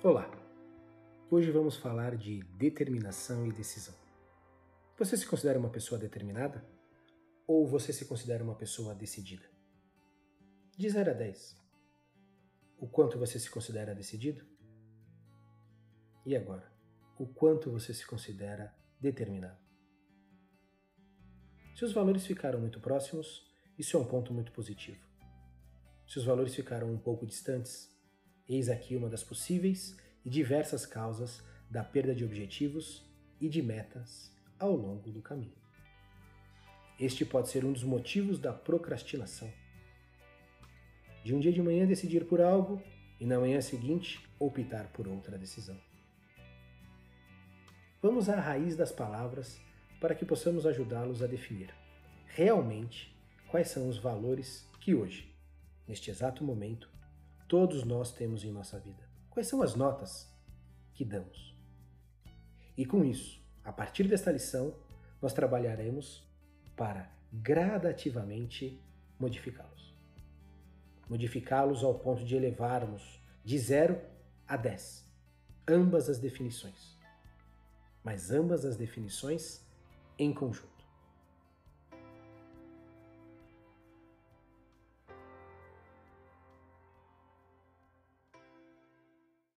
Olá! Hoje vamos falar de determinação e decisão. Você se considera uma pessoa determinada? Ou você se considera uma pessoa decidida? De 0 a 10. O quanto você se considera decidido? E agora? O quanto você se considera determinado? Se os valores ficaram muito próximos, isso é um ponto muito positivo. Se os valores ficaram um pouco distantes, Eis aqui uma das possíveis e diversas causas da perda de objetivos e de metas ao longo do caminho. Este pode ser um dos motivos da procrastinação. De um dia de manhã decidir por algo e na manhã seguinte optar por outra decisão. Vamos à raiz das palavras para que possamos ajudá-los a definir realmente quais são os valores que hoje, neste exato momento, todos nós temos em nossa vida. Quais são as notas que damos? E com isso, a partir desta lição, nós trabalharemos para gradativamente modificá-los. Modificá-los ao ponto de elevarmos de 0 a 10 ambas as definições. Mas ambas as definições em conjunto.